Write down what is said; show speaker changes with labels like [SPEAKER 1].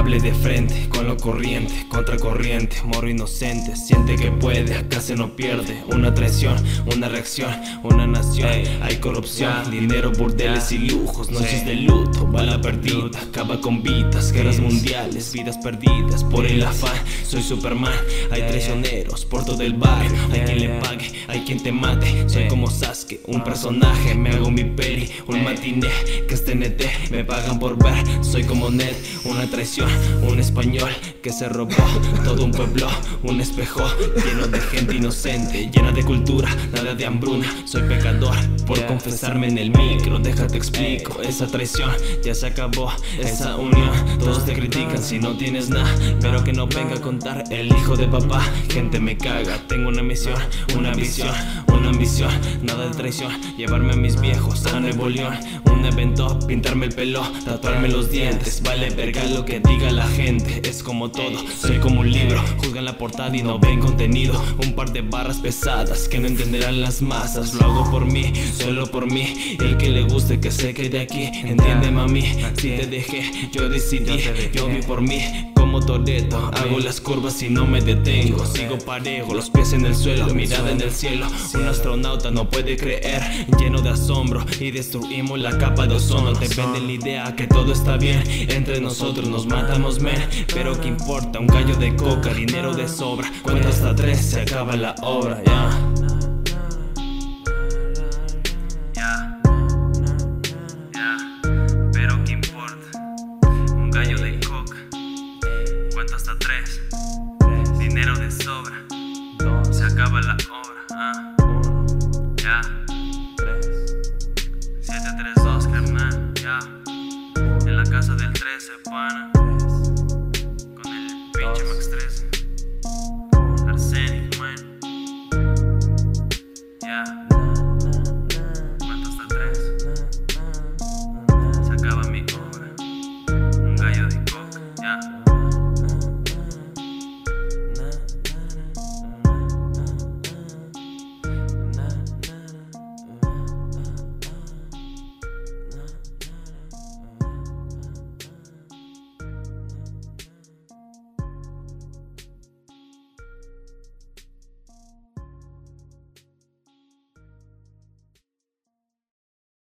[SPEAKER 1] hable de frente, con lo corriente, contracorriente, morro inocente, siente que puede, acá se no pierde, una traición, una reacción, una nación, hay corrupción, dinero, burdeles y lujos, noches de luto, bala perdida, acaba con vidas, guerras mundiales, vidas perdidas, por el afán, soy Superman, hay traicioneros por todo el barrio, hay quien le pague, hay quien te mate, soy como Sasuke, un personaje, me hago mi peli, un matiné, que es TNT, me pagan por ver, soy como Ned, una traición, un español que se robó todo un pueblo, un espejo lleno de gente inocente, llena de cultura, nada de hambruna. Soy pecador por confesarme en el micro. Déjate explico, esa traición ya se acabó, esa unión. Todos te critican si no tienes nada, pero que no venga a contar el hijo de papá. Gente me caga, tengo una misión, una visión, una ambición, nada de traición. Llevarme a mis viejos a Nuevo León, un evento, pintarme el pelo, tatuarme los dientes. Vale verga lo que diga la gente, es como todo, soy como un libro. Juzgan la portada y no ven contenido. Un par de barras pesadas que no entenderán las masas. Lo hago por mí, solo por mí. El que le guste que se quede aquí, entiende mami. Si te dejé, yo decidí, yo vi por mí como Toreto Hago las curvas y no me detengo. Sigo parejo, los pies en el suelo, mirada en el cielo. Un astronauta no puede creer, lleno de asombro. Y destruimos la capa de ozono. Te venden la idea que todo está bien. Entre nosotros nos matamos, men. Pero qué importa, un gallo de coca, dinero de sobra. Cuenta hasta tres, se acaba la obra, ya Hasta tres. Dinero de sobra. Se acaba la obra. Ah. Ya. 732, carnal. Ya. En la casa del 13.